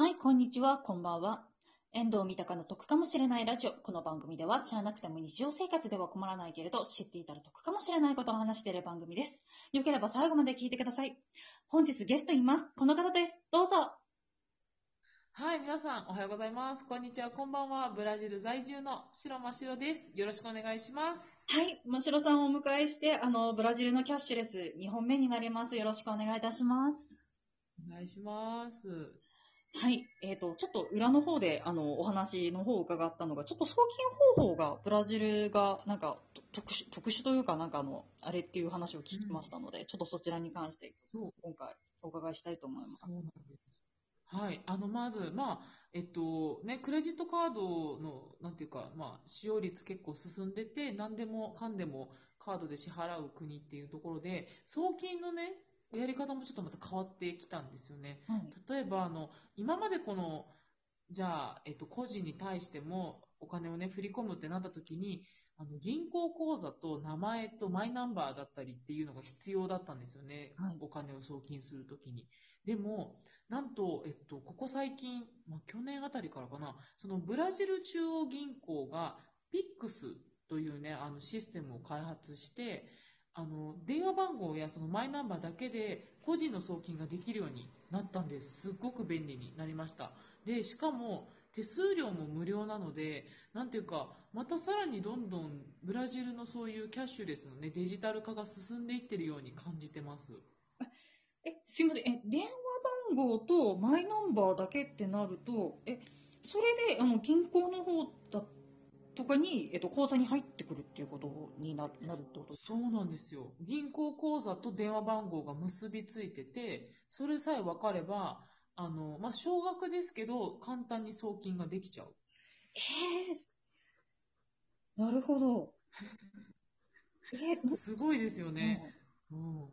はい、こんにちは、こんばんは。遠藤三鷹の得かもしれないラジオ。この番組では知らなくても日常生活では困らないけれど、知っていたら得かもしれないことを話している番組です。よければ最後まで聞いてください。本日ゲストいます。この方です。どうぞ。はい、皆さん、おはようございます。こんにちは、こんばんは。ブラジル在住の白真白です。よろしくお願いします。はい、ましろさんをお迎えして、あの、ブラジルのキャッシュレス2本目になります。よろしくお願いいたします。お願いします。はい。えっ、と、ちょっと裏の方で、あの、お話の方を伺ったのが、ちょっと送金方法が、ブラジルが、なんか、と特殊、特殊というか、なんかあの、あれっていう話を聞きましたので、ちょっとそちらに関して、今回、お伺いしたいと思います。そうなんです。はい、あの、まず、まあ、えっと、ね、クレジットカードの、なんていうか、まあ、使用率結構進んでて、何でもかんでもカードで支払う国っていうところで、送金のね、やり方もちょっとまた変わってきたんですよね。はい。例えばあの今までこのじゃあ、えっと、個人に対してもお金をね振り込むってなった時にあの銀行口座と名前とマイナンバーだったりっていうのが必要だったんですよね、はいお金を送金する時にでもなんと、えっと、ここ最近、まあ、去年あたりからかなそのブラジル中央銀行がピックスというねあのシステムを開発してあの電話番号やそのマイナンバーだけで個人の送金ができるようになったんです。すっごく便利になりました。で、しかも手数料も無料なので、なんていうか、またさらにどんどんブラジルのそういうキャッシュレスのね、デジタル化が進んでいってるように感じてます。え、すいません。え、電話番号とマイナンバーだけってなると、え、それで、あの、銀行の方だとかに、えっと、口座に入ってくるっていうことにななるってこと？そうなんですよ。銀行口座と電話番号が結びついてて、それさえ分かれば、あの、まあ、少額ですけど、簡単に送金ができちゃう。えー、なるほど。えー、すごいですよね。うんうん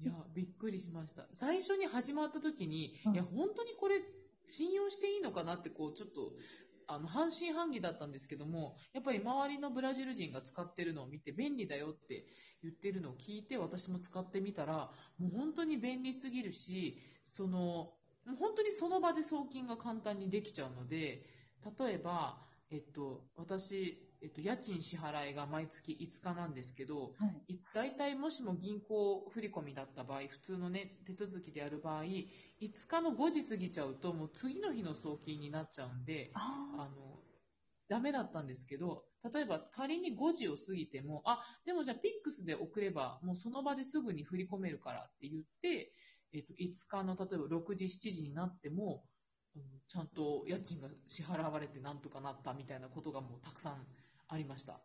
いや、びっくりしました。最初に始まった時に、うんいや、本当にこれ信用していいのかなって、こう、ちょっと、あの、半信半疑だったんですけども、やっぱり周りのブラジル人が使ってるのを見て便利だよって言ってるのを聞いて、私も使ってみたら、もう本当に便利すぎるし、その、もう本当にその場で送金が簡単にできちゃうので、例えば、えっと、私、えっと、家賃支払いが毎月5日なんですけど、はい。い大体もしも銀行振込だった場合、普通のね、手続きでやる場合、5日の5時過ぎちゃうと、もう次の日の送金になっちゃうんで、ああの、ダメだったんですけど、例えば仮に5時を過ぎても、あ、でもじゃあピックスで送れば、もうその場ですぐに振り込めるからって言って、えっと、5日の例えば6時、7時になっても、うんちゃんと家賃が支払われてなんとかなったみたいなことがもうたくさんありました。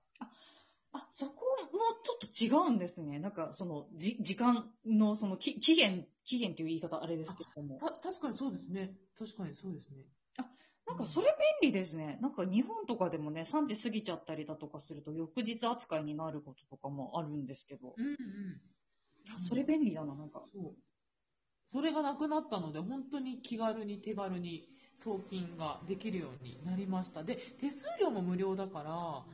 あ、そこもちょっと違うんですね。なんか、その、じ、時間の、その、き期限、期限っていう言い方あれですけども。た、確かにそうですね。確かにそうですね。なんか、それ便利ですね。なんか、日本とかでもね、3時過ぎちゃったりだとかすると、翌日扱いになることとかもあるんですけど。うんうん。いやそれ便利だな、なんか。そう。それがなくなったので、本当に気軽に手軽に送金ができるようになりました。で、手数料も無料だから、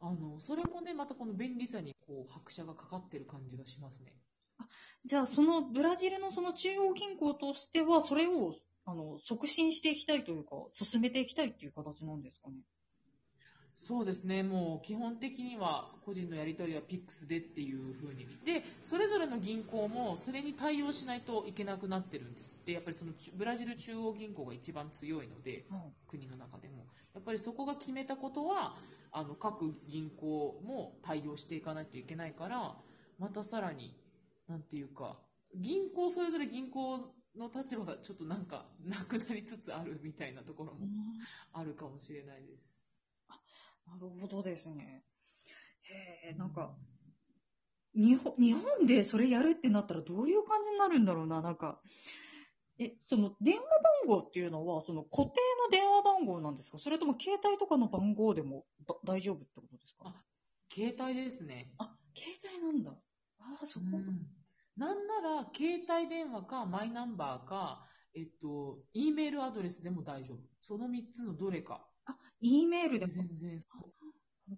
あの、それもね、またこの便利さにこう、拍車がかかってる感じがしますね。あじゃあ、その、ブラジルのその中央銀行としては、それを、あの、促進していきたいというか、進めていきたいっていう形なんですかね？そうですね、もう基本的には個人のやり取りは PIX でっていう風に。で、それぞれの銀行もそれに対応しないといけなくなってるんです。で、やっぱりそのブラジル中央銀行が一番強いので、はい。国の中でも。やっぱりそこが決めたことは、あの、各銀行も対応していかないといけないから、またさらに、なんていうか、銀行、それぞれ銀行の立場がちょっとなんか、なくなりつつあるみたいなところもあるかもしれないです。なるほどですね。へえ、なんか、日本、日本でそれやるってなったらどういう感じになるんだろうな、なんか。え、その電話番号っていうのは、その固定の電話番号なんですか？それとも携帯とかの番号でもだ大丈夫ってことですか？あ携帯ですね。あ、携帯なんだ。ああ、そこ。うんなんなら、携帯電話か、マイナンバーか、えっと、E メールアドレスでも大丈夫。その3つのどれか。E メールで。全然、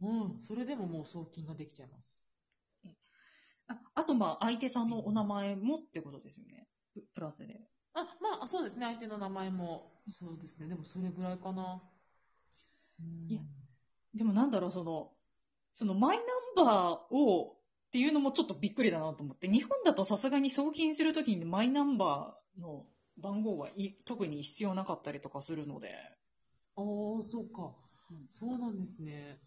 うん、それでももう送金ができちゃいます。ああと、まあ、相手さんのお名前もってことですよね。ププラスで。あ、まあ、そそうですね、相手の名前も。そうですね、でもそれぐらいかな。うんいやでもなんだろう、その、そのマイナンバーをっていうのもちょっとびっくりだなと思って、日本だとさすがに送金するときにマイナンバーの番号はい特に必要なかったりとかするので、ああ、そうかうん。そうなんですね。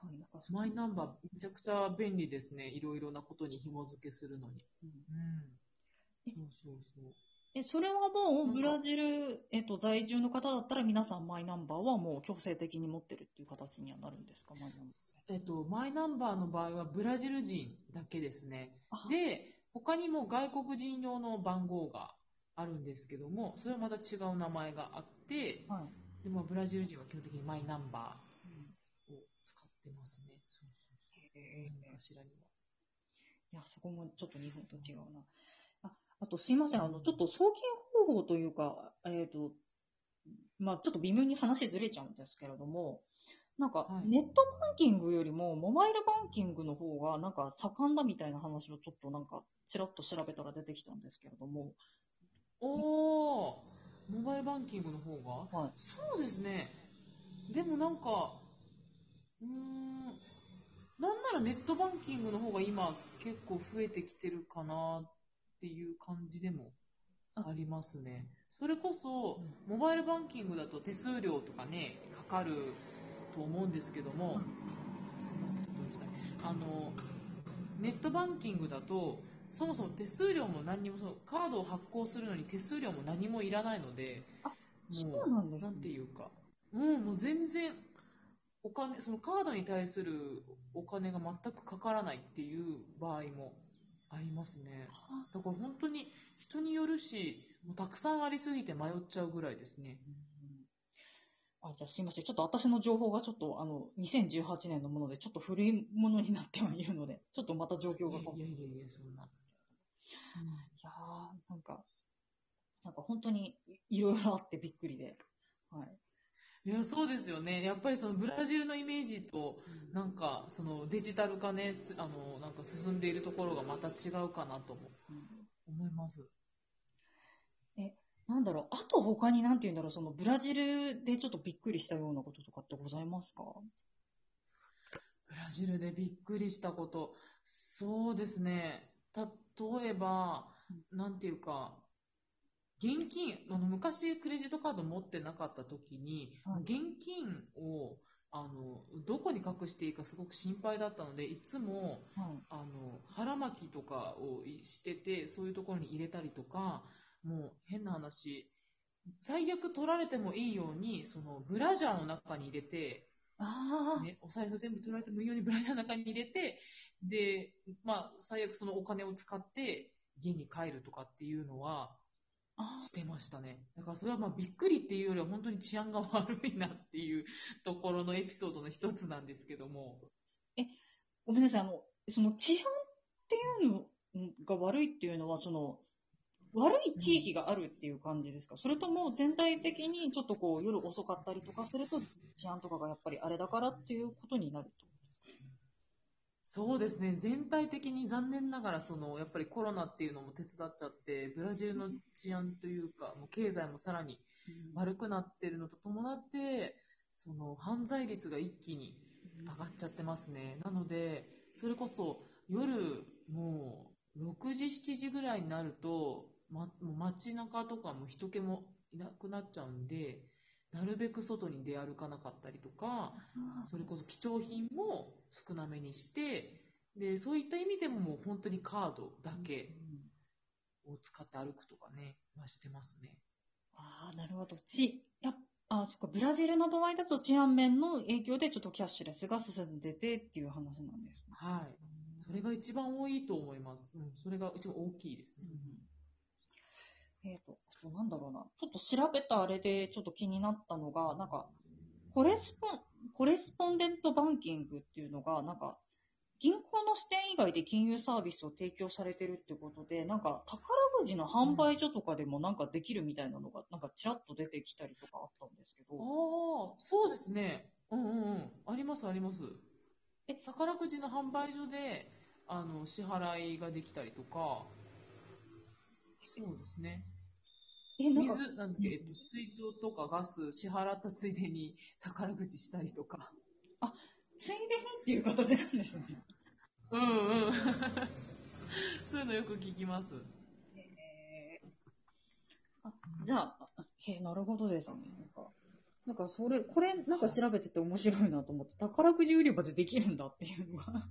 はい、なんかマイナンバー、めちゃくちゃ便利ですね。いろいろなことに紐付けするのに。うんうん。そうそうそう。え、それはもうブラジル、えっと、在住の方だったら皆さんマイナンバーはもう強制的に持ってるっていう形にはなるんですか、マイナンバー。えっと、マイナンバーの場合はブラジル人だけですね。あで、他にも外国人用の番号があるんですけども、それはまた違う名前があって、はい。でもブラジル人は基本的にマイナンバうんーを使ってますね。そうそうそう。何かしらには。いや、そこもちょっと日本と違うな。あ、あとすいません、あの、ちょっと送金方法というか、えっ、と、まあちょっと微妙に話ずれちゃうんですけれども、なんかはいネットバンキングよりもモバイルバンキングの方がなんか盛んだみたいな話をちょっとなんかちらっと調べたら出てきたんですけれども、おー、モバイルバンキングの方が？はい。そうですね。でもなんか、うーん、なんならネットバンキングの方が今結構増えてきてるかなっていう感じでもありますね。それこそ、モバイルバンキングだと手数料とかね、かかると思うんですけども、すいません、ちょっとごめんなさい。あの、ネットバンキングだと、そもそも手数料も何にもそう、カードを発行するのに手数料も何もいらないので、あもそうなんねなんていうか、うん、もう全然、お金、そのカードに対するお金が全くかからないっていう場合もありますね。だから本当に人によるし、もうたくさんありすぎて迷っちゃうぐらいですね。あ、じゃあすいません。ちょっと私の情報がちょっとあの、2018年のものでちょっと古いものになってはいるので、ちょっとまた状況が変わいやいやいや、そんな。いやー、なんか、なんか本当にいいろいろあってびっくりで。はい。いや、そうですよね。やっぱりそのブラジルのイメージと、なんかそのデジタル化ね、すあの、なんか進んでいるところがまた違うかなともうん思います。なんだろう、あと他になんて言うんだろう、そのブラジルでちょっとびっくりしたようなこととかってございますか？ブラジルでびっくりしたこと。そうですね。例えば、なんていうか、現金、あの昔クレジットカード持ってなかった時に、はい現金を、あの、どこに隠していいかすごく心配だったので、いつも、はい。あの、腹巻きとかをしてて、そういうところに入れたりとか、もう変な話、最悪取られてもいいように、そのブラジャーの中に入れて、ああ、ね、お財布全部取られてもいいようにブラジャーの中に入れて、で、まあ、最悪そのお金を使って家に帰るとかっていうのはあしてましたね。だからそれはまあびっくりっていうよりは本当に治安が悪いなっていうところのエピソードの一つなんですけども。ごめんなさい、あの、その治安っていうのが悪いっていうのは、その、悪い地域があるっていう感じですか、それとも全体的にちょっとこう夜遅かったりとかすると治安とかがやっぱりあれだからっていうことになると。そうですね。全体的に残念ながら、その、やっぱりコロナっていうのも手伝っちゃって、ブラジルの治安というか、もう経済もさらに悪くなってるのと伴って、その、犯罪率が一気に上がっちゃってますね。なので、それこそ夜、もう6時、7時ぐらいになると、ま、もう街中とかも人気もいなくなっちゃうんで、なるべく外に出歩かなかったりとか、それこそ貴重品も少なめにして、で、そういった意味でももう本当にカードだけを使って歩くとかね、はしてますね。ああ、なるほど。ち、やあ、そっか、ブラジルの場合だと治安面の影響でちょっとキャッシュレスが進んでてっていう話なんですね。はい。それが一番多いと思います。うん、それが一番大きいですね。えっ、と、あとなんだろうな。ちょっと調べたあれでちょっと気になったのが、なんか、コレスポン、コレスポンデントバンキングっていうのが、なんか、銀行の支店以外で金融サービスを提供されてるってことで、なんか、宝くじの販売所とかでもなんかできるみたいなのが、なんかちらっと出てきたりとかあったんですけど。ああ、そうですね。うんうんうん。ありますあります。え宝くじの販売所で、あの、支払いができたりとか、そうですね。え、なんか、水、なんだっけ、えっと、水道とかガス支払ったついでに宝くじしたりとか。ついでにっていう形なんですね。うんうん。そういうのよく聞きます。へーあ、じゃあ、へえ、なるほどですね。なんか、なんかそれ、これなんか調べてて面白いなと思って、宝くじ売り場でできるんだっていうのが。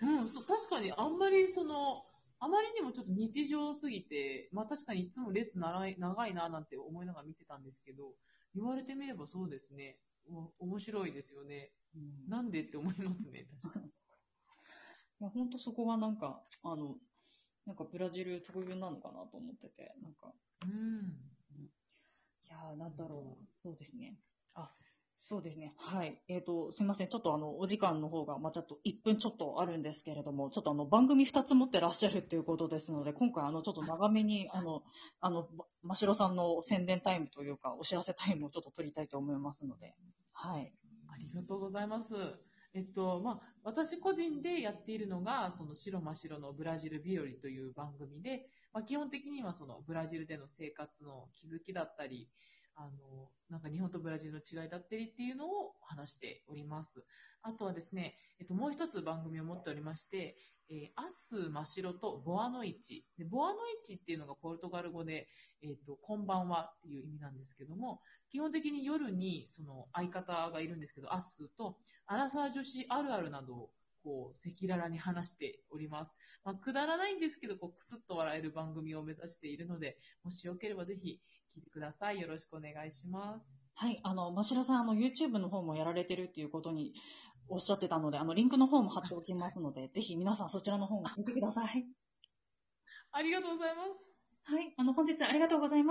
うん、そう、確かにあんまりその、あまりにもちょっと日常すぎて、まあ確かにいつも列長い長いななんて思いながら見てたんですけど、言われてみればそうですね。お面白いですよね。うんなんでって思いますね、確かに。いや、ほんとそこがなんか、あの、なんかブラジル特有なのかなと思ってて、なんか、うん。いやー、なんだろう。そうですね。あ、そうですね。はい。えっ、と、すいません。ちょっとあの、お時間の方が、まあ、ちょっと1分ちょっとあるんですけれども、ちょっとあの、番組2つ持ってらっしゃるっていうことですので、今回あの、ちょっと長めに、あの、あの、まましろさんの宣伝タイムというか、お知らせタイムをちょっと取りたいと思いますので、はい。ありがとうございます。えっと、まあ、私個人でやっているのが、その白真っ白のブラジル日和という番組で、まあ、基本的にはそのブラジルでの生活の気づきだったり、あの、なんか日本とブラジルの違いだったりっていうのを話しております。あとはですね、えっと、もう一つ番組を持っておりまして、えーアス真っ白とボアノイチ。でボアノイチっていうのがポルトガル語で、えっと、こんばんはっていう意味なんですけども、基本的に夜にその相方がいるんですけど、アスと、アラサー女子あるあるなどを、こう、赤裸々に話しております。まあ、くだらないんですけど、こう、くすっと笑える番組を目指しているので、もしよければぜひ聞いてください。よろしくお願いします。はい。あの、ましろさん、あの、YouTube の方もやられてるっていうことにおっしゃってたので、あの、リンクの方も貼っておきますので、ぜひ皆さんそちらの方も見てください。ありがとうございます。はい。あの、本日ありがとうございました。